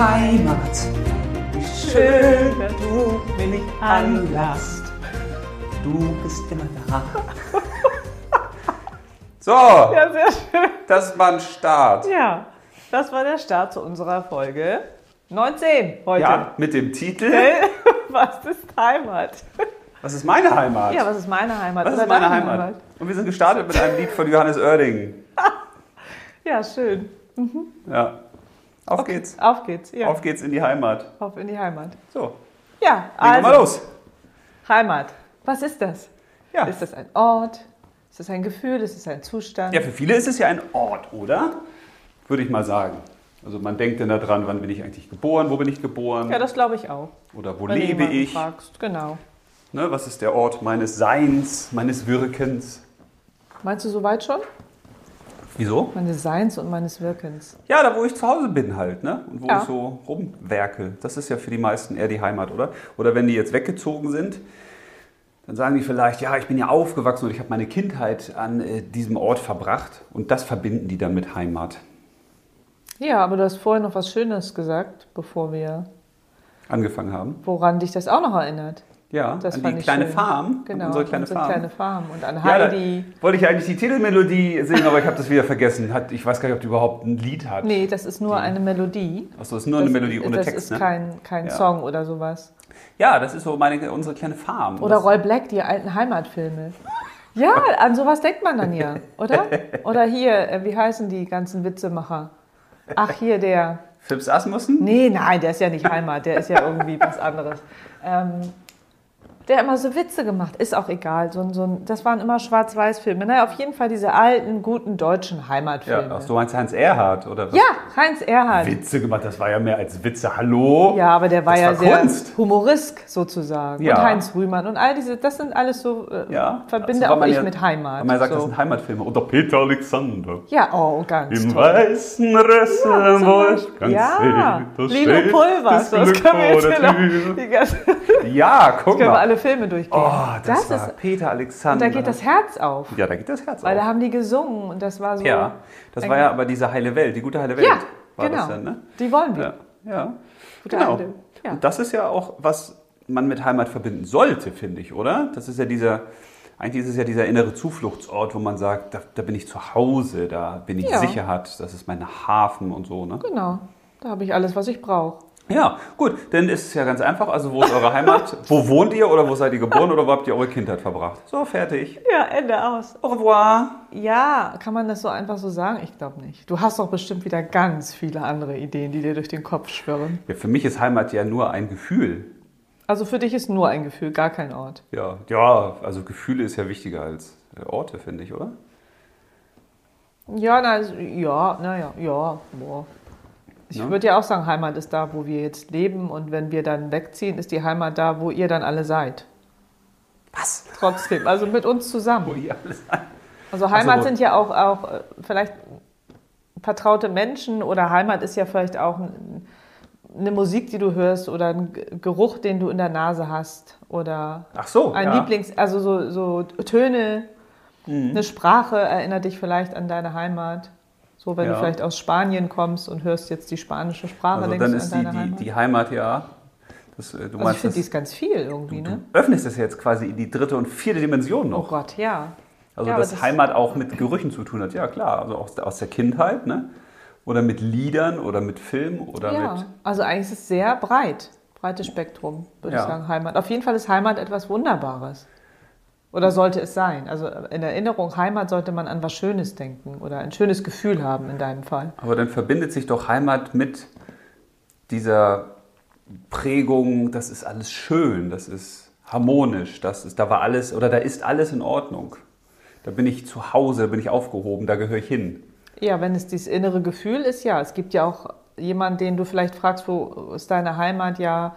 Heimat, wie schön, wenn du mich nicht anlasst. Du bist immer da. So, Ja, sehr schön. das war ein Start. Ja, das war der Start zu unserer Folge 19 heute. Ja, mit dem Titel Was ist Heimat? Was ist meine Heimat? Ja, was ist meine Heimat? Was Oder ist meine deine Heimat? Und wir sind gestartet mit einem Lied von Johannes Oerding. Ja, schön. Ja. Auf geht's. Auf geht's. Ja. Auf geht's in die Heimat. Auf in die Heimat. So, Ja, legen wir also mal los. Heimat. Was ist das? Ja. Ist das ein Ort? Ist das ein Gefühl? Ist es ein Zustand? ja, für viele ist es ja ein Ort, oder? Würde ich mal sagen. Also man denkt dann daran, wann bin ich eigentlich geboren, wo bin ich geboren Ja, das glaube ich auch. oder wo Wenn du lebe jemanden ich, Fragst. Genau. ne, was ist der Ort meines Seins, meines Wirkens. Meinst du soweit schon? Wieso? Meines Seins und meines Wirkens. Ja, da wo ich zu Hause bin halt, ne? Und wo Ja. ich so rumwerkel. Das ist ja für die meisten eher die Heimat, oder? Oder wenn die jetzt weggezogen sind, dann sagen die vielleicht, ja, ich bin ja aufgewachsen und ich habe meine Kindheit an äh, diesem Ort verbracht. Und das verbinden die dann mit Heimat. Ja, aber du hast vorhin noch was Schönes gesagt, bevor wir, Angefangen haben. woran dich das auch noch erinnert. Ja, Das an die kleine schön. Farm. Genau, unsere kleine unsere Farm. kleine Farm. Und an Ja, Heidi. wollte ich eigentlich die Titelmelodie singen, aber ich habe das wieder vergessen. Hat, ich weiß gar nicht, ob die überhaupt ein Lied hat. nee, das ist nur eine Melodie. Achso, das ist nur eine das, Melodie ohne das Text, ist ne? kein, kein Ja. Song oder sowas. Ja, das ist so meine, unsere kleine Farm. Oder das, Roy Black, die alten Heimatfilme. Ja, an sowas denkt man dann ja, oder? Oder hier, äh, wie heißen die ganzen Witzemacher? Ach, hier der. Phipps Asmussen? Nee, nein, der ist ja nicht Heimat, der ist ja irgendwie was anderes. Ähm, der hat immer so Witze gemacht, ist auch egal. So, ein- so, ein- das waren immer Schwarz-Weiß-Filme. Naja, auf jeden Fall diese alten, guten deutschen Heimatfilme. Ja, ach, du meinst Heinz Erhardt, oder was? Ja, Heinz Erhardt. Witze gemacht, das war ja mehr als Witze. Hallo? Ja, aber der war Das ja war sehr Kunst. humorisk sozusagen. Ja. Und Heinz Rühmann und all diese, das sind alles so, äh, Ja. verbinde Also, auch ich ja- mit Heimat. Man sagt, so. das sind Heimatfilme. Oder Peter Alexander. ja, oh, ganz Im toll. weißen ganz Ja, da Lilo steht Pulvers, das Glück können wir jetzt noch, die ganze, Ja, guck mal. Filme durchgehen. Oh, das, war ist, Peter Alexander. und da geht das Herz auf. ja, da geht das Herz Weil da auf. haben die gesungen und das war so. Ja, das war ja aber diese heile Welt, die gute heile Welt. Ja, war genau. das dann, ne? Die wollen wir. Ja, ja. Gute genau. Ja. Und das ist ja auch, was man mit Heimat verbinden sollte, finde ich, oder? Das ist ja dieser, eigentlich ist es ja dieser innere Zufluchtsort, wo man sagt, da, da bin ich zu Hause, da bin ich Ja. Sicherheit, das ist mein Hafen und so, ne? Genau. Da habe ich alles, was ich brauche. Ja, gut, dann ist es ja ganz einfach. Also, wo ist eure Heimat? wo wohnt ihr oder wo seid ihr geboren oder wo habt ihr eure Kindheit verbracht? So, fertig. Ja, Ende aus. Au revoir. Ja, kann man das so einfach so sagen? Ich glaube nicht. Du hast doch bestimmt wieder ganz viele andere Ideen, die dir durch den Kopf schwirren. Ja, für mich ist Heimat ja nur ein Gefühl. Also für dich ist nur ein Gefühl, gar kein Ort. Ja, ja, also Gefühle ist ja wichtiger als äh, Orte, finde ich, oder? Ja, na, also, ja, naja, ja, boah. Ich Ja. würde ja auch sagen, Heimat ist da, wo wir jetzt leben und wenn wir dann wegziehen, ist die Heimat da, wo ihr dann alle seid. Was? Trotzdem, also mit uns Wo zusammen. ihr alles seid. Also Heimat gut. sind ja auch, auch äh, vielleicht vertraute Menschen oder Heimat ist ja vielleicht auch ein, eine Musik, die du hörst oder ein Geruch, den du in der Nase hast oder Ach so. ein ja. Lieblings-, also so, so Töne, Mhm. eine Sprache erinnert dich vielleicht an deine Heimat. So, wenn Ja. du vielleicht aus Spanien kommst und hörst jetzt die spanische Sprache, Also denkst dann du ist an die, deine die, Heimat. die Heimat ja. Das, äh, du also ich finde, die das, ist ganz viel irgendwie, du ne? öffnest es jetzt quasi in die dritte und vierte Dimension Oh noch. Gott, ja. Also Ja, dass das- Heimat auch mit Gerüchen zu tun hat. Ja klar, also aus, der- aus der Kindheit, ne? Oder mit Liedern oder mit Film oder ja, mit. also eigentlich ist es sehr breit, breites Spektrum, würde Ja. ich sagen, Heimat. Auf jeden Fall ist Heimat etwas Wunderbares. Oder sollte es sein? Also in Erinnerung Heimat sollte man an was Schönes denken oder ein schönes Gefühl haben in deinem Fall. Aber dann verbindet sich doch Heimat mit dieser Prägung, das ist alles schön, das ist harmonisch, das ist, da war alles oder da ist alles in Ordnung. Da bin ich zu Hause, da bin ich aufgehoben, da gehöre ich hin. Ja, wenn es dieses innere Gefühl ist, ja. Es gibt ja auch jemanden, den du vielleicht fragst, wo ist deine Heimat? Ja,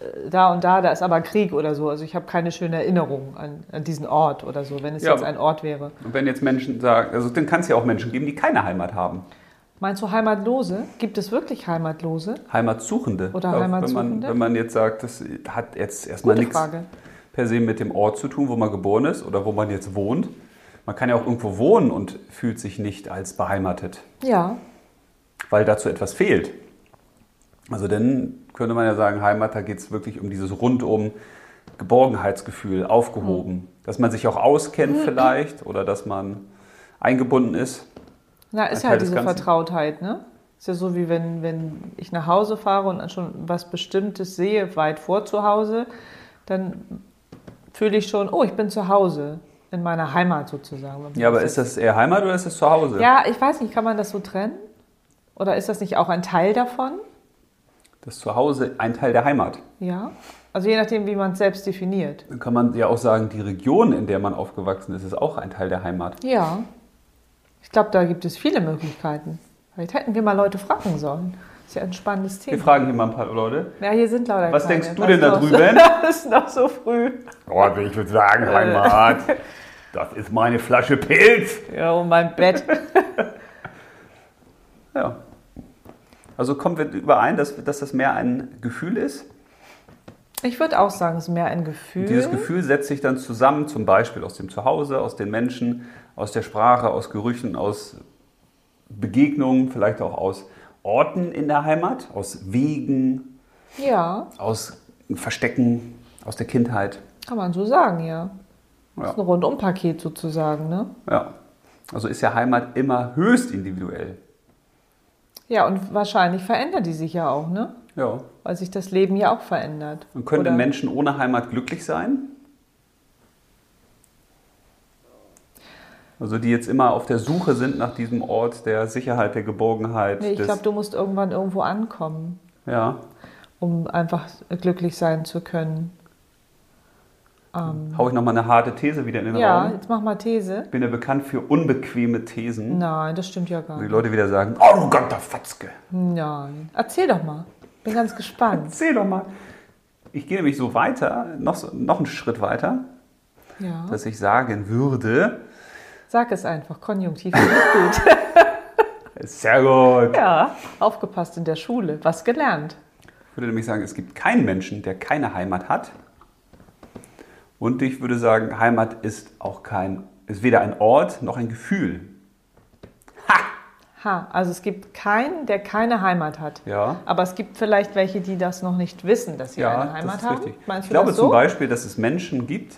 äh, da und da, da ist aber Krieg oder so. Also ich habe keine schöne Erinnerung an, an diesen Ort oder so, wenn es Ja, jetzt ein Ort wäre. Und wenn jetzt Menschen sagen, also dann kann es ja auch Menschen geben, die keine Heimat haben. Meinst du Heimatlose? Gibt es wirklich Heimatlose? Heimatsuchende. Oder Ja, Wenn Heimatsuchende? man, wenn man jetzt sagt, das hat jetzt erstmal nichts per se mit dem Ort zu tun, wo man geboren ist oder wo man jetzt wohnt. Man kann ja auch irgendwo wohnen und fühlt sich nicht als beheimatet, Ja, weil dazu etwas fehlt. Also dann könnte man ja sagen, Heimat, da geht es wirklich um dieses rundum Geborgenheitsgefühl, aufgehoben. Dass man sich auch auskennt vielleicht oder dass man eingebunden ist. Na, ist ja halt diese. Vertrautheit, ne? Ist ja so wie wenn, wenn ich nach Hause fahre und schon was Bestimmtes sehe, weit vor zu Hause, dann fühle ich schon, oh, ich bin zu Hause, in meiner Heimat sozusagen. Ja, aber ist das eher Heimat oder ist es zu Hause? Ja, ich weiß nicht, kann man das so trennen? Oder ist das nicht auch ein Teil davon? Das Zuhause ein Teil der Heimat. Ja. Also je nachdem, wie man es selbst definiert. Dann kann man ja auch sagen, die Region, in der man aufgewachsen ist, ist auch ein Teil der Heimat. Ja. Ich glaube, da gibt es viele Möglichkeiten. Vielleicht hätten wir mal Leute fragen sollen. Ist ja ein spannendes Wir Thema. fragen hier mal ein paar Leute. Ja, hier sind lauter Was keine. denkst du Was denn da drüben? Es ist noch so früh. Oh, ich würde sagen, Heimat. Das ist meine Flasche Pilz. Ja, und mein Bett. Ja. Also kommen wir überein, dass, dass das mehr ein Gefühl ist. Ich würde auch sagen, es ist mehr ein Gefühl. Dieses Gefühl setzt sich dann zusammen, zum Beispiel aus dem Zuhause, aus den Menschen, aus der Sprache, aus Gerüchen, aus Begegnungen, vielleicht auch aus Orten in der Heimat, aus Wegen, Ja, aus Verstecken, aus der Kindheit. kann man so sagen, ja. Das Ja. ist ein Rundumpaket sozusagen, ne? ja. Also ist ja Heimat immer höchst individuell. Ja, und wahrscheinlich verändert die sich ja auch, ne? Ja. Weil sich das Leben ja auch verändert. Und können Oder- Menschen ohne Heimat glücklich sein? Also die jetzt immer auf der Suche sind nach diesem Ort der Sicherheit, der Geborgenheit. Nee, ich glaube, du musst irgendwann irgendwo ankommen, ja. um einfach glücklich sein zu können. Ähm, Hau ich nochmal eine harte These wieder in den ja, Raum. jetzt mach mal These. Ich bin ja bekannt für unbequeme Thesen. Nein, das stimmt ja gar Wo die nicht. Leute wieder sagen, arroganter Fatzke. Nein. Erzähl doch mal. Bin ganz gespannt. Erzähl doch mal. Ich gehe nämlich so weiter, noch, noch einen Schritt weiter, Ja. dass ich sagen würde, Sag es einfach. Konjunktiv ich gut. sehr gut. Ja, aufgepasst in der Schule. Was gelernt. Ich würde nämlich sagen, es gibt keinen Menschen, der keine Heimat hat. Und ich würde sagen, Heimat ist auch kein, ist weder ein Ort noch ein Gefühl. Ha, also es gibt keinen, der keine Heimat hat. Ja. Aber es gibt vielleicht welche, die das noch nicht wissen, dass sie Ja, eine Heimat das ist haben. richtig. Meinst Ich glaube das zum so? Beispiel, dass es Menschen gibt,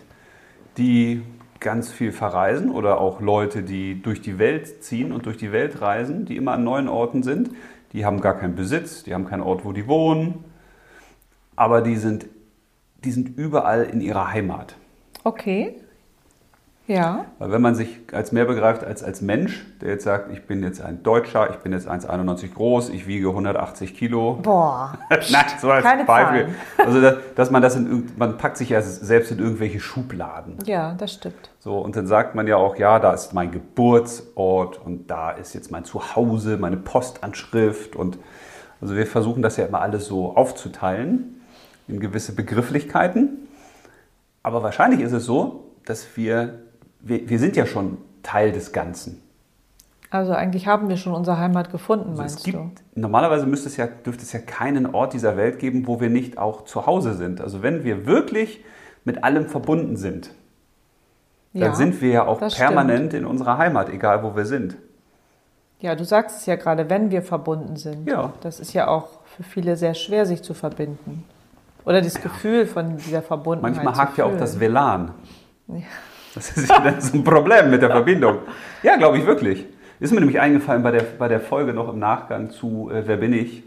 die ganz viel verreisen oder auch Leute, die durch die Welt ziehen und durch die Welt reisen, die immer an neuen Orten sind. Die haben gar keinen Besitz, die haben keinen Ort, wo die wohnen, aber die sind, die sind überall in ihrer Heimat. Okay. Ja. Weil wenn man sich als mehr begreift als als Mensch, der jetzt sagt, ich bin jetzt ein Deutscher, ich bin jetzt 1,91 groß, ich wiege 180 Kilo. Boah. Nein, so als Keine Beispiel. Zahlen. Also, dass, dass man das in, man packt sich ja selbst in irgendwelche Schubladen. Ja, das stimmt. So, und dann sagt man ja auch, ja, da ist mein Geburtsort und da ist jetzt mein Zuhause, meine Postanschrift und also wir versuchen das ja immer alles so aufzuteilen in gewisse Begrifflichkeiten. Aber wahrscheinlich ist es so, dass wir, wir, wir sind ja schon Teil des Ganzen. Also eigentlich haben wir schon unsere Heimat gefunden, Also meinst gibt, du? normalerweise müsste es ja, dürfte es ja keinen Ort dieser Welt geben, wo wir nicht auch zu Hause sind. Also wenn wir wirklich mit allem verbunden sind, dann Ja, sind wir ja auch permanent in unserer Heimat, egal wo wir sind. Ja, du sagst es ja gerade, wenn wir verbunden sind. Ja. Das ist ja auch für viele sehr schwer, sich zu verbinden. Oder das Gefühl von dieser Verbundenheit. Manchmal hakt ja auch das WLAN. Ja. Das ist ja dann so ein Problem mit der Verbindung. Ja, glaube ich wirklich. Ist mir nämlich eingefallen bei der, bei der Folge noch im Nachgang zu äh, Wer bin ich?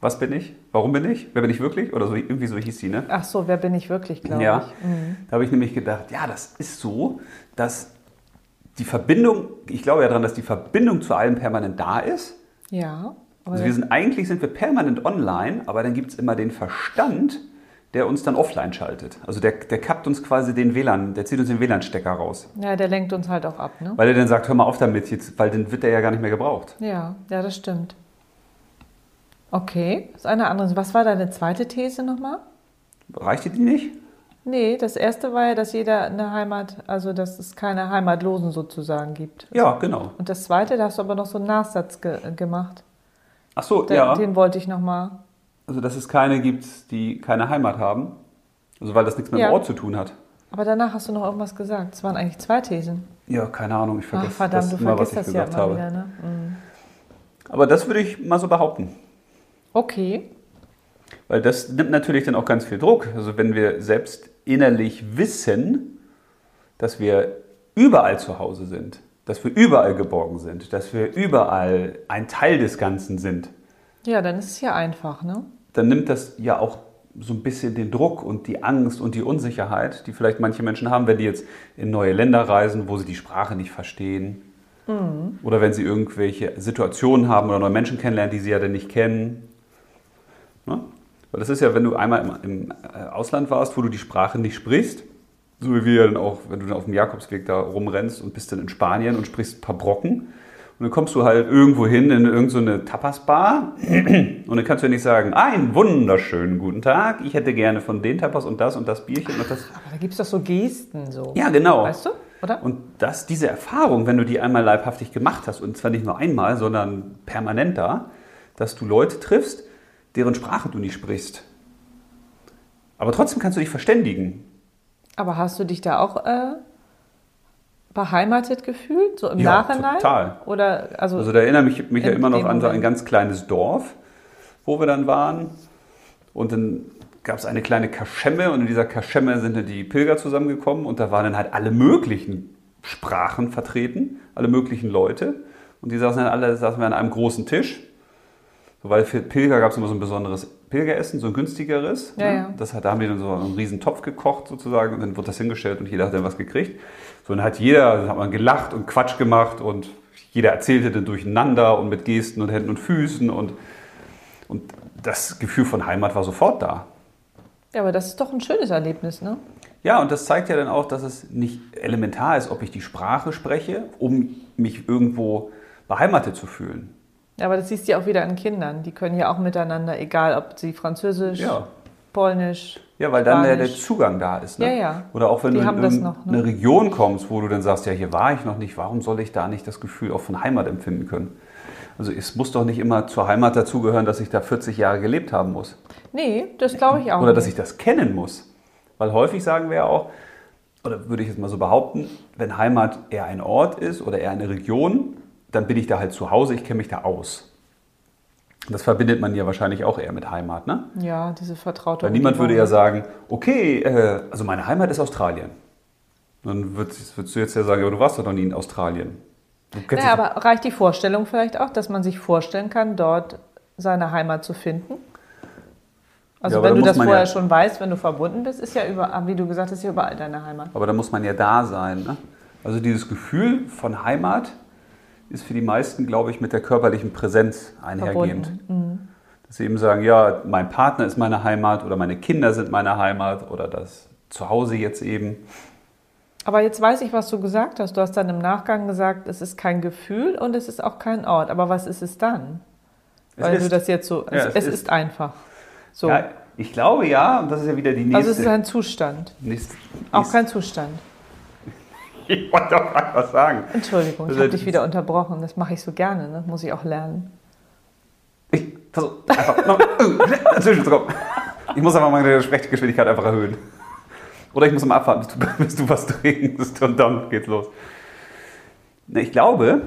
Was bin ich? Warum bin ich? Wer bin ich wirklich? Oder so irgendwie so hieß sie, ne? Ach so, wer bin ich wirklich, glaube Ja. ich. Mhm. Da habe ich nämlich gedacht, ja, das ist so, dass die Verbindung, ich glaube ja daran, dass die Verbindung zu allem permanent da ist. Ja. Also wir sind eigentlich sind wir permanent online, aber dann gibt es immer den Verstand, der uns dann offline schaltet. Also der, der kappt uns quasi den WLAN, der zieht uns den WLAN-Stecker raus. ja, der lenkt uns halt auch ab, ne? Weil er dann sagt, hör mal auf damit jetzt, weil dann wird der ja gar nicht mehr gebraucht. Ja, ja, das stimmt. Okay, das ist eine andere. Was war deine zweite These nochmal? Reicht dir die nicht? Nee, das erste war ja, dass jeder eine Heimat, also dass es keine Heimatlosen sozusagen gibt. Ja, genau. Und das zweite, da hast du aber noch so einen Nachsatz ge gemacht. Ach so, Den, ja. den wollte ich nochmal. Also dass es keine gibt, die keine Heimat haben. Also weil das nichts mit Ja. dem Ort zu tun hat. Aber danach hast du noch irgendwas gesagt. Es waren eigentlich zwei Thesen. Ja, keine Ahnung, ich Ach, vergesse verdammt, das du immer, was ich das ja gesagt immer habe. wieder, ne? Mhm. Aber das würde ich mal so behaupten. Okay. Weil das nimmt natürlich dann auch ganz viel Druck. Also wenn wir selbst innerlich wissen, dass wir überall zu Hause sind, dass wir überall geborgen sind, dass wir überall ein Teil des Ganzen sind, Ja, dann ist es ja einfach, ne? Dann nimmt das ja auch so ein bisschen den Druck und die Angst und die Unsicherheit, die vielleicht manche Menschen haben, wenn die jetzt in neue Länder reisen, wo sie die Sprache nicht verstehen. Oder wenn sie irgendwelche Situationen haben oder neue Menschen kennenlernen, die sie ja dann nicht kennen. Ne? Weil das ist ja, wenn du einmal im, im äh, Ausland warst, wo du die Sprache nicht sprichst, so wie wir dann auch, wenn du dann auf dem Jakobsweg da rumrennst und bist dann in Spanien und sprichst ein paar Brocken. Und dann kommst du halt irgendwo hin in irgendeine so Tapas-Bar und dann kannst du ja nicht sagen, einen wunderschönen guten Tag, ich hätte gerne von den Tapas und das und das Bierchen und das. Aber da gibt es doch so Gesten so. Ja, genau. Weißt du, oder? Und das, diese Erfahrung, wenn du die einmal leibhaftig gemacht hast, und zwar nicht nur einmal, sondern permanent da, dass du Leute triffst, deren Sprache du nicht sprichst. Aber trotzdem kannst du dich verständigen. Aber hast du dich da auch äh, beheimatet gefühlt, so im Ja, Nachhinein? total. Oder, also, Also da erinnere mich, mich ja immer noch an so ein ganz kleines Dorf, wo wir dann waren. Und dann gab es eine kleine Kaschemme und in dieser Kaschemme sind dann die Pilger zusammengekommen und da waren dann halt alle möglichen Sprachen vertreten, alle möglichen Leute. Und die saßen dann alle saßen wir an einem großen Tisch. So, weil für Pilger gab es immer so ein besonderes Pilgeressen, so ein günstigeres. Ja, ne? ja. Das hat, da haben die dann so einen riesen Topf gekocht sozusagen und dann wurde das hingestellt und jeder hat dann was gekriegt. So, dann hat jeder, dann hat man gelacht und Quatsch gemacht und jeder erzählte dann durcheinander und mit Gesten und Händen und Füßen und, und das Gefühl von Heimat war sofort da. ja, aber das ist doch ein schönes Erlebnis, ne? Ja, und das zeigt ja dann auch, dass es nicht elementar ist, ob ich die Sprache spreche, um mich irgendwo beheimatet zu fühlen. Aber das siehst du ja auch wieder an Kindern. Die können ja auch miteinander, egal ob sie Französisch, Ja. Polnisch. Ja, weil dann der, der. Zugang da ist. Ne? Ja, ja. Oder auch wenn Die du in irgendeine noch, ne? Region kommst, wo du dann sagst, ja, hier war ich noch nicht, warum soll ich da nicht das Gefühl auch von Heimat empfinden können? Also es muss doch nicht immer zur Heimat dazugehören, dass ich da 40 Jahre gelebt haben muss. Nee, das glaube ich auch. Oder dass nicht. ich das kennen muss. Weil häufig sagen wir ja auch, oder würde ich jetzt mal so behaupten, wenn Heimat eher ein Ort ist oder eher eine Region, dann bin ich da halt zu Hause, ich kenne mich da aus. Das verbindet man ja wahrscheinlich auch eher mit Heimat, ne? Ja, diese vertraute Weil niemand würde ja sagen, okay, äh, also meine Heimat ist Australien. Dann würdest, würdest du jetzt ja sagen, aber du warst doch noch nie in Australien. Naja, aber reicht die Vorstellung vielleicht auch, dass man sich vorstellen kann, dort seine Heimat zu finden? Also Ja, wenn du das vorher ja- schon weißt, wenn du verbunden bist, ist ja überall, wie du gesagt hast, ja überall deine Heimat. aber da muss man ja da sein. Ne? Also dieses Gefühl von Heimat ist für die meisten, glaube ich, mit der körperlichen Präsenz einhergehend. Verbunden. Dass sie eben sagen, ja, mein Partner ist meine Heimat oder meine Kinder sind meine Heimat oder das Zuhause jetzt eben. Aber jetzt weiß ich, was du gesagt hast. Du hast dann im Nachgang gesagt, es ist kein Gefühl und es ist auch kein Ort. Aber was ist es dann? Es Weil ist. du das jetzt so. Ja, es, es ist. ist. einfach. So. Ja, ich glaube ja, und das ist ja wieder die nächste. also es ist ein Zustand. nächste, Auch nächste kein Zustand. Ich wollte doch gerade was sagen. Entschuldigung, ich Also habe dich wieder unterbrochen. Das mache ich so gerne, ne? muss ich auch lernen. Ich versuche einfach noch dazwischen zu kommen. Ich muss aber meine Sprechgeschwindigkeit einfach erhöhen. Oder ich muss mal abwarten, bis du, bis du was trinkst und dann geht's los. Ich glaube,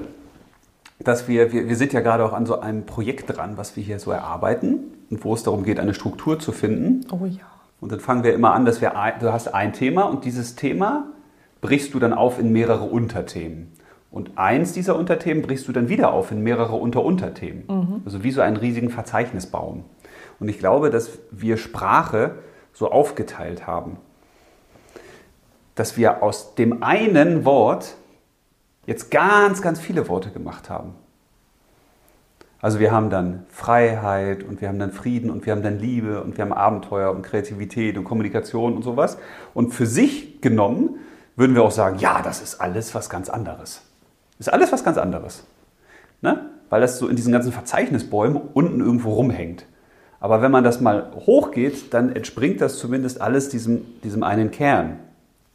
dass wir, wir, wir sind ja gerade auch an so einem Projekt dran, was wir hier so erarbeiten und wo es darum geht, eine Struktur zu finden. Oh ja. Und dann fangen wir immer an, dass wir ein, du hast ein Thema und dieses Thema brichst du dann auf in mehrere Unterthemen. Und eins dieser Unterthemen brichst du dann wieder auf in mehrere Unterunterthemen. Also wie so einen riesigen Verzeichnisbaum. Und ich glaube, dass wir Sprache so aufgeteilt haben, dass wir aus dem einen Wort jetzt ganz, ganz viele Worte gemacht haben. Also wir haben dann Freiheit und wir haben dann Frieden und wir haben dann Liebe und wir haben Abenteuer und Kreativität und Kommunikation und sowas. Und für sich genommen würden wir auch sagen, ja, das ist alles was ganz anderes. Ist alles was ganz anderes. Ne? Weil das so in diesen ganzen Verzeichnisbäumen unten irgendwo rumhängt. Aber wenn man das mal hochgeht, dann entspringt das zumindest alles diesem, diesem einen Kern,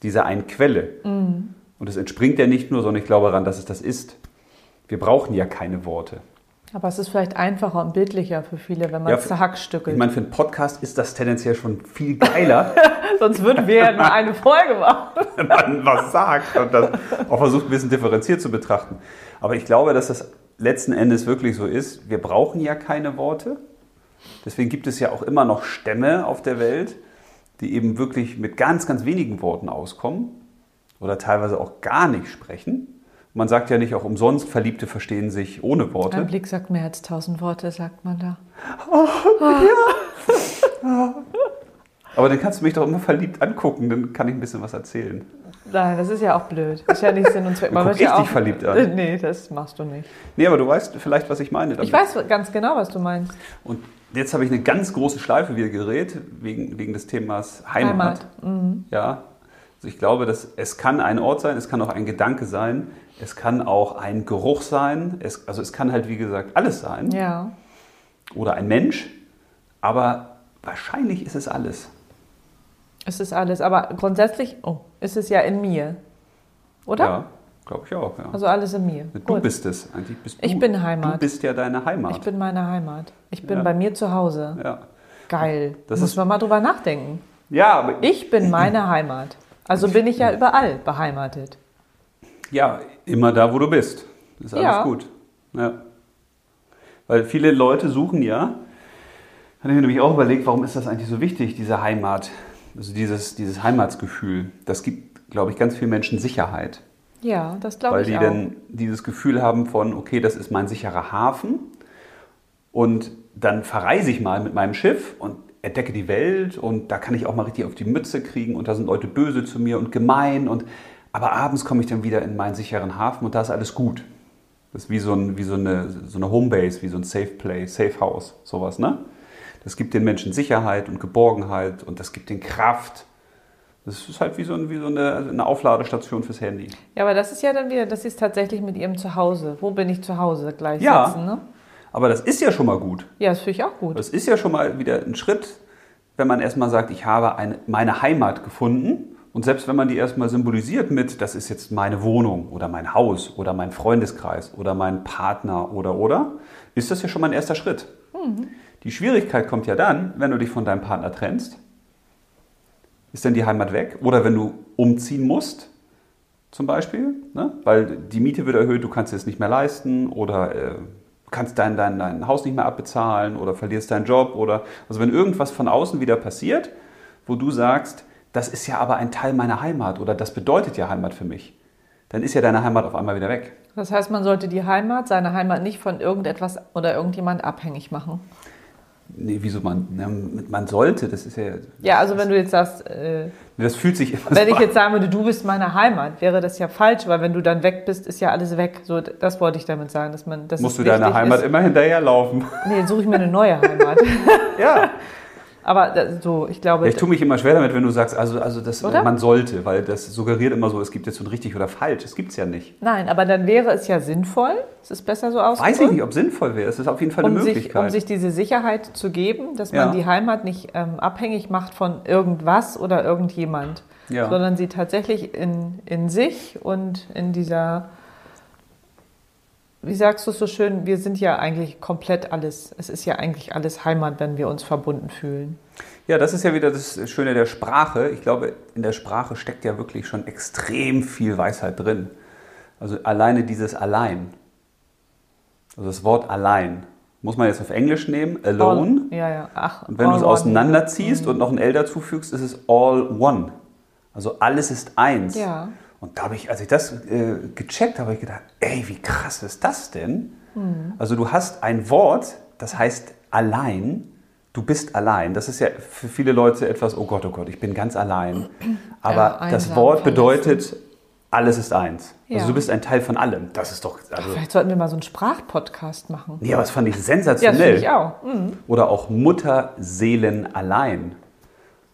dieser einen Quelle. Und es entspringt ja nicht nur, sondern ich glaube daran, dass es das ist. Wir brauchen ja keine Worte. Aber es ist vielleicht einfacher und bildlicher für viele, wenn man Ja, es zerhackstückelt. Ich meine, für einen Podcast ist das tendenziell schon viel geiler, Sonst würden wir ja nur eine Folge machen. wenn man was sagt und das auch versucht, ein bisschen differenziert zu betrachten. Aber ich glaube, dass das letzten Endes wirklich so ist. Wir brauchen ja keine Worte, Deswegen gibt es ja auch immer noch Stämme auf der Welt, die eben wirklich mit ganz, ganz wenigen Worten auskommen oder teilweise auch gar nicht sprechen. Man sagt ja nicht auch umsonst, Verliebte verstehen sich ohne Worte. Ein Blick sagt mehr als tausend Worte, sagt man da. Aber dann kannst du mich doch immer verliebt angucken, dann kann ich ein bisschen was erzählen. Nein, das ist ja auch blöd. Ist ja nicht Sinn und Zweck. Guck wird ja ich dich auch, verliebt an. Nee, das machst du nicht. Nee, aber du weißt vielleicht, was ich meine damit. Ich weiß ganz genau, was du meinst. Und jetzt habe ich eine ganz große Schleife wieder gedreht, wegen, wegen des Themas Heimat. Mhm. Ja, also ich glaube, dass es kann ein Ort sein, es kann auch ein Gedanke sein, es kann auch ein Geruch sein, es, also es kann halt, wie gesagt, alles sein. Ja. Oder ein Mensch, aber wahrscheinlich ist es alles. Es ist alles. Aber grundsätzlich oh, ist es ja in mir. Oder? Ja, glaube ich auch. Ja. Also alles in mir. du Gut. bist es. Eigentlich bist du, Ich bin Heimat. Du bist ja deine Heimat. Ich bin meine Heimat. Ich bin Ja. bei mir zu Hause. ja. Geil. Das Muss ist- man mal drüber nachdenken. ja, aber Ich bin meine Heimat. Also bin ich ja überall beheimatet. Ja, immer da, wo du bist. Ist alles Ja. gut. Ja. Weil viele Leute suchen ja, habe ich mir nämlich auch überlegt, warum ist das eigentlich so wichtig, diese Heimat, also dieses, dieses Heimatsgefühl. Das gibt, glaube ich, ganz vielen Menschen Sicherheit. Ja, das glaube weil ich die auch. dann dieses Gefühl haben von, okay, das ist mein sicherer Hafen und dann verreise ich mal mit meinem Schiff und entdecke die Welt und da kann ich auch mal richtig auf die Mütze kriegen und da sind Leute böse zu mir und gemein und aber abends komme ich dann wieder in meinen sicheren Hafen und da ist alles gut. Das ist wie so, ein, wie so, eine, so eine Homebase, wie so ein Safe Play, Safe House, sowas, ne? Das gibt den Menschen Sicherheit und Geborgenheit und das gibt den Kraft. Das ist halt wie so, ein, wie so eine, eine Aufladestation fürs Handy. Ja, aber das ist ja dann wieder, das ist tatsächlich mit ihrem Zuhause. Wo bin ich zu Hause gleichsetzen, Ja. ne? Aber das ist ja schon mal gut. Ja, das finde ich auch gut. Das ist ja schon mal wieder ein Schritt, wenn man erstmal sagt, ich habe eine, meine Heimat gefunden. Und selbst wenn man die erstmal symbolisiert mit, das ist jetzt meine Wohnung oder mein Haus oder mein Freundeskreis oder mein Partner oder oder, ist das ja schon mal ein erster Schritt. Die Schwierigkeit kommt ja dann, wenn du dich von deinem Partner trennst. Ist dann die Heimat weg? Oder wenn du umziehen musst, zum Beispiel, ne? weil die Miete wird erhöht, du kannst es nicht mehr leisten oder äh, kannst dein, dein, dein Haus nicht mehr abbezahlen oder verlierst deinen Job oder also wenn irgendwas von außen wieder passiert, wo du sagst, das ist ja aber ein Teil meiner Heimat oder das bedeutet ja Heimat für mich, dann ist ja deine Heimat auf einmal wieder weg. Das heißt, man sollte die Heimat, seine Heimat nicht von irgendetwas oder irgendjemand abhängig machen. Nee, wieso man, ne, man sollte, das ist ja, Ja, also wenn du jetzt sagst, äh, das fühlt sich immer wenn so ich jetzt sagen würde, du bist meine Heimat, wäre das ja falsch, weil wenn du dann weg bist, ist ja alles weg. So, das wollte ich damit sagen, dass man, dass musst du deiner Heimat ist. immer hinterherlaufen. Nee, dann suche ich mir eine neue Heimat. ja. Aber so, ich glaube, Ja, ich tue mich immer schwer damit, wenn du sagst, also, also das, Oder? man sollte, weil das suggeriert immer so, es gibt jetzt so ein richtig oder falsch. Das gibt es ja nicht. nein, aber dann wäre es ja sinnvoll. Es ist besser so ausgedrückt. Weiß ich nicht, ob sinnvoll wäre. Es ist auf jeden Fall eine um sich, Möglichkeit. um sich diese Sicherheit zu geben, dass Ja. man die Heimat nicht ähm, abhängig macht von irgendwas oder irgendjemand, Ja. sondern sie tatsächlich in, in sich und in dieser, wie sagst du es so schön, wir sind ja eigentlich komplett alles, es ist ja eigentlich alles Heimat, wenn wir uns verbunden fühlen. ja, das ist ja wieder das Schöne der Sprache. Ich glaube, in der Sprache steckt ja wirklich schon extrem viel Weisheit drin. Also alleine dieses allein. Also das Wort allein. Muss man jetzt auf Englisch nehmen, alone. All, ja, ja. Ach, Und wenn du es auseinanderziehst und noch ein L dazufügst, ist es all one. Also alles ist eins. Ja. Und da habe ich, als ich das äh, gecheckt habe, habe ich gedacht, ey, wie krass ist das denn? Mhm. Also du hast ein Wort, das heißt allein. Du bist allein. Das ist ja für viele Leute etwas, oh Gott, oh Gott, ich bin ganz allein. Aber Ja, das Wort bedeutet, alles ist eins. Ja. Also du bist ein Teil von allem. Das ist doch, also, Vielleicht sollten wir mal so einen Sprachpodcast machen. nee, aber das fand ich Ja, sensationell. finde ich auch. Mhm. Oder auch Mutterseelen allein.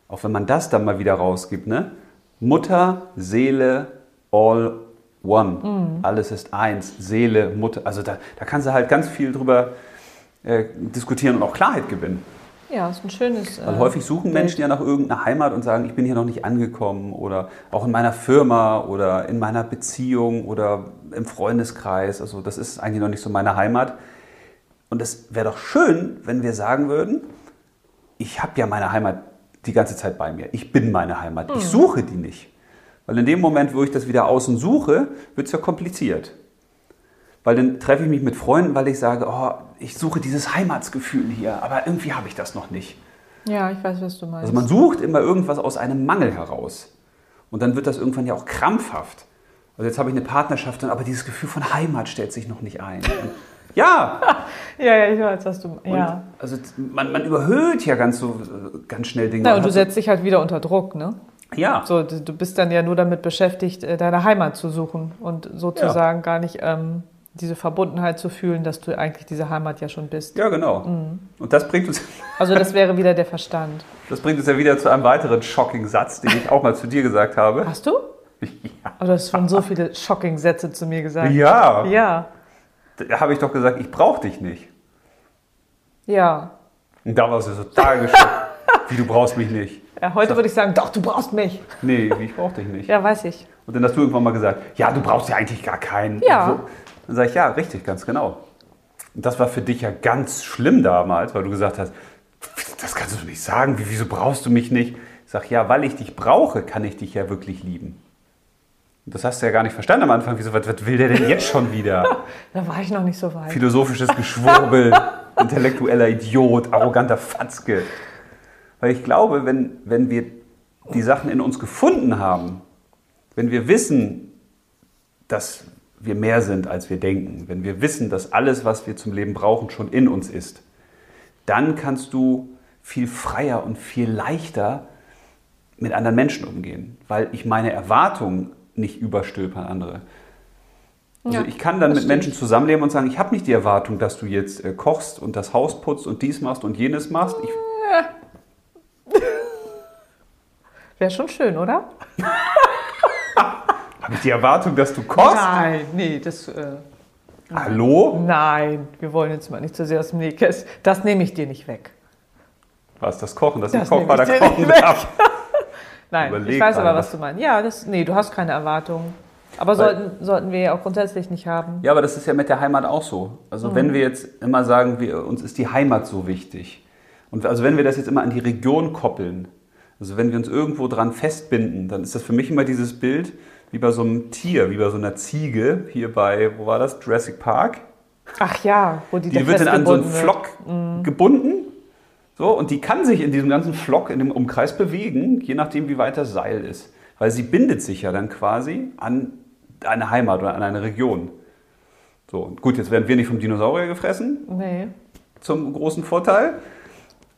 Auch wenn man das dann mal wieder rausgibt, ne? Mutter, Seele, all one. Alles ist eins. Seele, Mutter. Also da, da kannst du halt ganz viel drüber äh, diskutieren und auch Klarheit gewinnen. Ja, ist ein schönes. Weil äh, häufig suchen. Menschen ja nach irgendeiner Heimat und sagen, ich bin hier noch nicht angekommen oder auch in meiner Firma oder in meiner Beziehung oder im Freundeskreis. Also das ist eigentlich noch nicht so meine Heimat. Und es wäre doch schön, wenn wir sagen würden, ich habe ja meine Heimat die ganze Zeit bei mir. Ich bin meine Heimat. Ich suche die nicht. Weil in dem Moment, wo ich das wieder außen suche, wird es ja kompliziert. Weil dann treffe ich mich mit Freunden, weil ich sage, oh, ich suche dieses Heimatsgefühl hier, aber irgendwie habe ich das noch nicht. Ja, ich weiß, was du meinst. Also man sucht immer irgendwas aus einem Mangel heraus. Und dann wird das irgendwann ja auch krampfhaft. Also jetzt habe ich eine Partnerschaft, aber dieses Gefühl von Heimat stellt sich noch nicht ein. Ja. ja, ja, ich weiß, was du und ja. Also man, man überhöht ja ganz so ganz schnell Dinge. Ja, und du setzt dich halt wieder unter Druck, ne? Ja. So, du bist dann ja nur damit beschäftigt, äh, deine Heimat zu suchen und sozusagen ja. gar nicht ähm, diese Verbundenheit zu fühlen, dass du eigentlich diese Heimat ja schon bist. Ja, genau. Mhm. Und das bringt uns. Also das wäre wieder der Verstand. Das bringt uns ja wieder zu einem weiteren shocking Satz, den ich auch mal zu dir gesagt habe. Hast du? Ja. Also du hast schon so viele shocking Sätze zu mir gesagt. Ja. Ja. Da habe ich doch gesagt, ich brauche dich nicht. Ja. Und da warst du total geschockt. Wie, du brauchst mich nicht. Ja, heute würde ich sagen, doch, du brauchst mich. Nee, ich brauche dich nicht. Ja, weiß ich. Und dann hast du irgendwann mal gesagt, ja, du brauchst ja eigentlich gar keinen. Ja. So. Dann sage ich, ja, richtig, ganz genau. Und das war für dich ja ganz schlimm damals, weil du gesagt hast, das kannst du nicht sagen, wieso brauchst du mich nicht? Ich sage, ja, weil ich dich brauche, kann ich dich ja wirklich lieben. Und das hast du ja gar nicht verstanden am Anfang. Wieso, was, was will der denn jetzt schon wieder? da war ich noch nicht so weit. Philosophisches Geschwurbel, intellektueller Idiot, arroganter Fatzke. Weil ich glaube, wenn, wenn wir die Sachen in uns gefunden haben, wenn wir wissen, dass wir mehr sind, als wir denken, wenn wir wissen, dass alles, was wir zum Leben brauchen, schon in uns ist, dann kannst du viel freier und viel leichter mit anderen Menschen umgehen, weil ich meine Erwartungen nicht überstülpe an andere. Also ja, ich kann dann mit stimmt. Menschen zusammenleben und sagen, ich habe nicht die Erwartung, dass du jetzt äh, kochst und das Haus putzt und dies machst und jenes machst. Ich Wäre schon schön, oder? habe ich die Erwartung, dass du kochst? Nein, nee, das... Äh Hallo? Nein, wir wollen jetzt mal nicht zu sehr aus dem Nähkästchen. Das nehme ich dir nicht weg. Was, das Kochen? Dass das ich Kochbar da kochen darf? Nein, Überleg ich weiß aber, was du meinst. Ja, das, nee, du hast keine Erwartungen. Aber sollten, sollten wir ja auch grundsätzlich nicht haben. Ja, aber das ist ja mit der Heimat auch so. Also mhm. wenn wir jetzt immer sagen, wir, uns ist die Heimat so wichtig. Und also wenn wir das jetzt immer an die Region koppeln, also wenn wir uns irgendwo dran festbinden, dann ist das für mich immer dieses Bild, wie bei so einem Tier, wie bei so einer Ziege, hier bei, wo war das, Jurassic Park. Ach ja, wo die, die wird dann an so einen Flock mhm. gebunden. So, und die kann sich in diesem ganzen Flock, in dem Umkreis bewegen, je nachdem, wie weit das Seil ist. Weil sie bindet sich ja dann quasi an eine Heimat oder an eine Region. So, gut, jetzt werden wir nicht vom Dinosaurier gefressen. Nee. Zum großen Vorteil.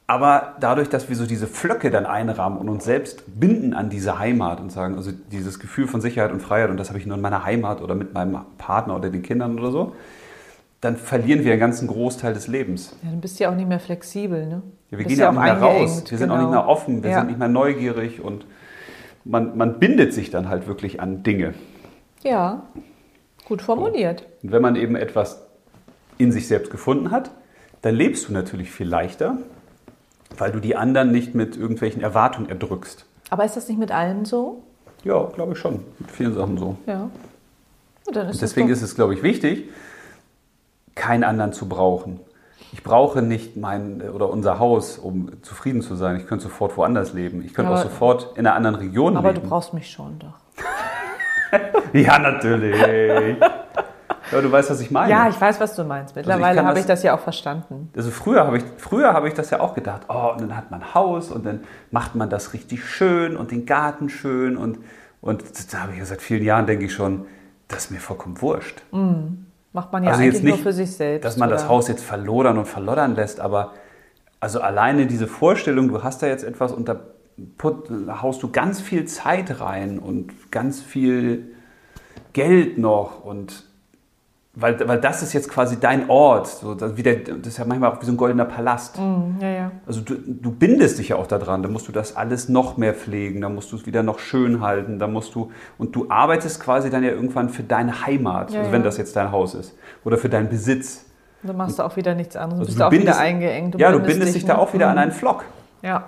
Aber dadurch, dass wir so diese Flöcke dann einrahmen und uns selbst binden an diese Heimat und sagen, also dieses Gefühl von Sicherheit und Freiheit, und das habe ich nur in meiner Heimat oder mit meinem Partner oder den Kindern oder so, dann verlieren wir einen ganzen Großteil des Lebens. Ja, dann bist du ja auch nicht mehr flexibel, ne? Ja, wir gehen ja auch nicht mehr raus. Wir sind auch nicht mehr genau. offen, wir ja. sind nicht mehr neugierig und man, man bindet sich dann halt wirklich an Dinge. Ja, gut formuliert. Und wenn man eben etwas in sich selbst gefunden hat, dann lebst du natürlich viel leichter weil du die anderen nicht mit irgendwelchen Erwartungen erdrückst. Aber ist das nicht mit allen so? Ja, glaube ich schon. Mit vielen Sachen so. Ja. Ist deswegen ist es, glaube ich, wichtig, keinen anderen zu brauchen. Ich brauche nicht mein oder unser Haus, um zufrieden zu sein. Ich könnte sofort woanders leben. Ich könnte aber, auch sofort in einer anderen Region aber leben. Aber du brauchst mich schon doch. ja, natürlich. Ja, du weißt, was ich meine. Ja, ich weiß, was du meinst. Also Mittlerweile also habe ich das ja auch verstanden. Also früher habe ich, früher habe ich das ja auch gedacht. Oh, und dann hat man ein Haus und dann macht man das richtig schön und den Garten schön. Und, und da habe ich ja seit vielen Jahren, denke ich schon, das ist mir vollkommen wurscht. Mhm. Macht man ja also eigentlich nicht, nur für sich selbst. Dass man oder? das Haus jetzt verlodern und verloddern lässt, aber also alleine diese Vorstellung, du hast da jetzt etwas und da haust du ganz viel Zeit rein und ganz viel Geld noch und weil, weil das ist jetzt quasi dein Ort. So, das, der, das ist ja manchmal auch wie so ein goldener Palast. Mm, ja, ja. Also du, du bindest dich ja auch daran. Da musst du das alles noch mehr pflegen. Da musst du es wieder noch schön halten. Da musst du und du arbeitest quasi dann ja irgendwann für deine Heimat. Ja, also wenn das jetzt dein Haus ist oder für deinen Besitz. Dann machst du auch wieder nichts anderes. Also bist du auch bindest, wieder eingeengt. Du ja, du bindest dich, dich da auch wieder an mhm. einen Flock. Ja.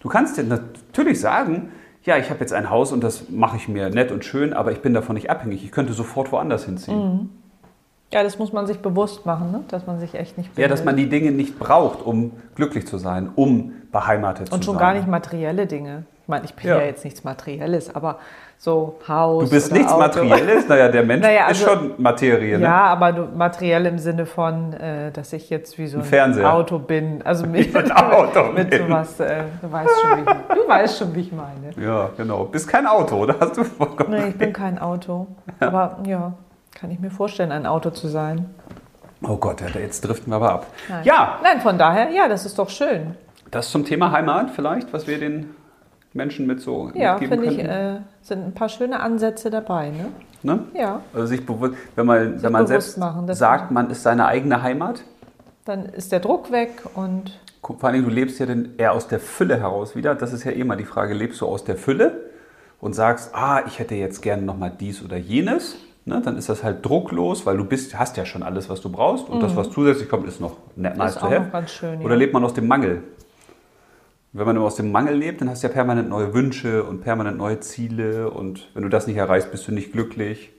Du kannst dir natürlich sagen, ja, ich habe jetzt ein Haus und das mache ich mir nett und schön, aber ich bin davon nicht abhängig. Ich könnte sofort woanders hinziehen. Mhm. Ja, das muss man sich bewusst machen, ne? dass man sich echt nicht bindet. Ja, dass man die Dinge nicht braucht, um glücklich zu sein, um beheimatet zu sein. Und schon gar nicht materielle Dinge. Ich meine, ich bin Ja. ja, jetzt nichts Materielles, aber so Haus. Du bist nichts Auto. Materielles? Naja, der Mensch Naja, ist also- schon Materie, ne? Ja, aber du, materiell im Sinne von, äh, dass ich jetzt wie so ein, Fernseher. Auto bin. Also mit, ein Auto mit bin. sowas. Äh, du, weißt schon, wie ich, du weißt schon, wie ich meine. Ja, genau. Bist kein Auto, oder? Hast du vollkommen Nee, ich bin kein Auto. Aber ja, kann ich mir vorstellen, ein Auto zu sein. Oh Gott, ja, jetzt driften wir aber ab. Nein. Ja, Nein, von daher, ja, das ist doch schön. das zum Thema Heimat vielleicht, was wir den Menschen mit so Ja, mitgeben finde ich, äh, sind ein paar schöne Ansätze dabei, ne? ne? Ja, Also sich bewusst, wenn man, wenn man selbst machen, sagt, man ist seine eigene Heimat, dann ist der Druck weg und vor allem du lebst ja dann eher aus der Fülle heraus wieder. Das ist ja immer die Frage, lebst du aus der Fülle und sagst, ah, ich hätte jetzt gerne nochmal dies oder jenes, ne? dann ist das halt drucklos, weil du bist, hast ja schon alles, was du brauchst und das, was zusätzlich kommt, ist noch nice Mhm. ist to auch have. noch ganz schön. Oder ja. lebt man aus dem Mangel? Wenn man immer aus dem Mangel lebt, dann hast du ja permanent neue Wünsche und permanent neue Ziele und wenn du das nicht erreichst, bist du nicht glücklich.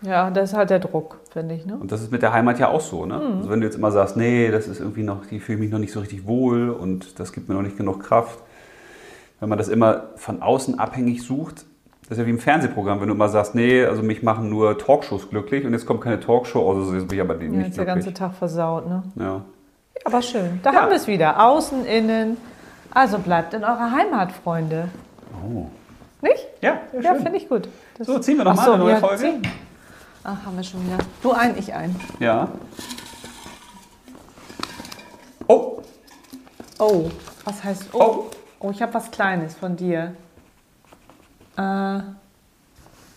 Ja, das ist halt der Druck, finde ich, ne? Und das ist mit der Heimat ja auch so. Ne? Mhm. Also wenn du jetzt immer sagst, nee, das ist irgendwie noch, ich fühle mich noch nicht so richtig wohl und das gibt mir noch nicht genug Kraft. Wenn man das immer von außen abhängig sucht, das ist ja wie im Fernsehprogramm, wenn du immer sagst, nee, also mich machen nur Talkshows glücklich und jetzt kommt keine Talkshow, also jetzt bin ich aber Ja, nicht ist der ganze glücklich. Tag versaut, ne? Ja. Aber schön. Da Ja. haben wir es wieder. Außen, innen. Also bleibt in eurer Heimat, Freunde. Oh. Nicht? Ja, Ja, finde ich gut. Das So, ziehen wir noch Ach mal so, eine neue ja, Folge? ziehen. Ach, haben wir schon wieder. Du ein, ich ein. Ja. Oh, Oh, was heißt oh? Oh. Oh, ich habe was Kleines von dir. Äh,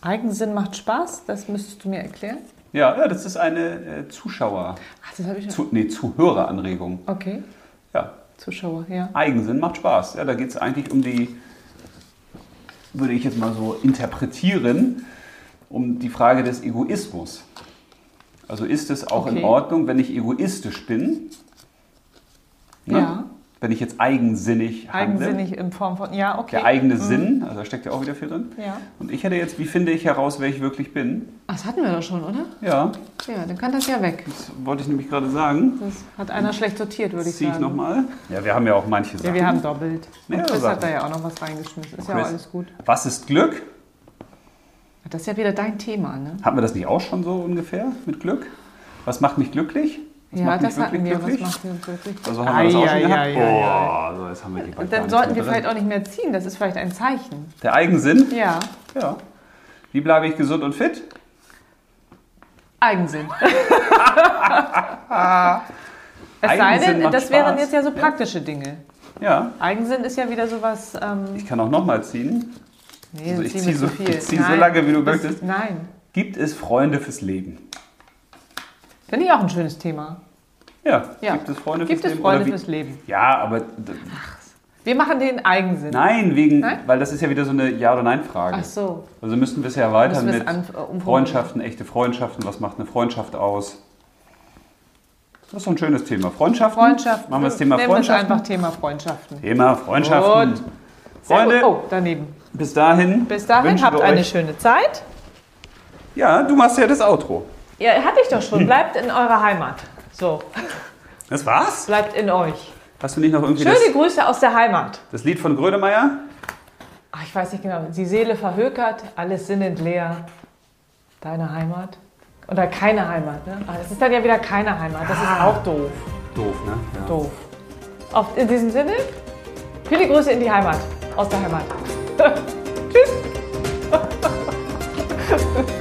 Eigensinn macht Spaß? Das müsstest du mir erklären. ja, ja das ist eine äh, Zuschauer, Ach, das habe ich zu, nee, Zuhöreranregung. Okay, Ja, Zuschauer, ja. Eigensinn macht Spaß. Ja, da geht es eigentlich um die, würde ich jetzt mal so interpretieren, um die Frage des Egoismus. Also ist es auch in Okay. Ordnung, wenn ich egoistisch bin? Ne? Ja. Wenn ich jetzt eigensinnig handle? Eigensinnig in Form von. Ja, okay. Der eigene Sinn, also da steckt ja auch wieder viel drin. Ja. Und ich hätte jetzt, wie finde ich heraus, wer ich wirklich bin? Ach, das hatten wir doch schon, oder? Ja, Ja, dann kann das ja weg. das wollte ich nämlich gerade sagen. Das hat einer schlecht sortiert, würde ich Ziehe ich sagen. nochmal. Ja, wir haben ja auch manche Sachen. Ja, wir haben doppelt. Und Mehrere Chris Sachen. hat da ja auch noch was reingeschmissen. Ist ja Chris. auch alles gut. Was ist Glück? Das ist ja wieder dein Thema, ne? Hatten wir das nicht auch schon so ungefähr mit Glück? Was macht mich glücklich? Was ja, macht mich das hatten wir. wirklich Was macht uns wirklich Also haben wir das auch schon gehabt? Boah, so jetzt haben wir die Und dann sollten wir vielleicht auch nicht mehr ziehen. Das ist vielleicht ein Zeichen. Der Eigensinn? Ja. Ja. Wie bleibe ich gesund und fit? Eigensinn. es sei Eigensinn denn, macht das wären Spaß. jetzt ja so Ja. praktische Dinge. Ja. Eigensinn ist ja wieder sowas. Ähm, Ich kann auch nochmal ziehen. nee, Also ich zieh zieh mir so- zu viel. ich zieh so lange, wie du das- möchtest. Nein. Gibt es Freunde fürs Leben? Finde ich auch ein schönes Thema. Ja. Ja. Gibt es Freunde Gibt fürs es Leben? Freunde fürs Leben? Ja, aber d- Wir machen den Eigensinn. nein, wegen, Nein? weil das ist ja wieder so eine Ja- oder Nein-Frage. Ach so. Also müssten wir es ja erweitern mit. Freundschaften, echte Freundschaften. Was macht eine Freundschaft aus? Das ist so ein schönes Thema. Freundschaften? Freundschaft. Machen wir das Thema es Freundschaften? einfach Thema Freundschaften. Thema Freundschaften. Gut. Freunde. Oh, daneben. bis dahin. Bis dahin habt eine schöne Zeit. Ja, du machst ja das Outro. Ja, hatte ich doch schon. Bleibt in eurer Heimat. So, Das war's? bleibt in euch. Hast du nicht noch irgendwie Schöne das, Grüße aus der Heimat. das Lied von Grönemeyer? Ach, ich weiß nicht genau. Die Seele verhökert, alles sinnend leer. Deine Heimat? Oder keine Heimat, ne? Ah, Es ist dann ja wieder keine Heimat. Das ist auch doof. Doof, ne? Ja. Doof. Auf, in diesem Sinne, viele Grüße in die Heimat. Aus der Heimat. Tschüss.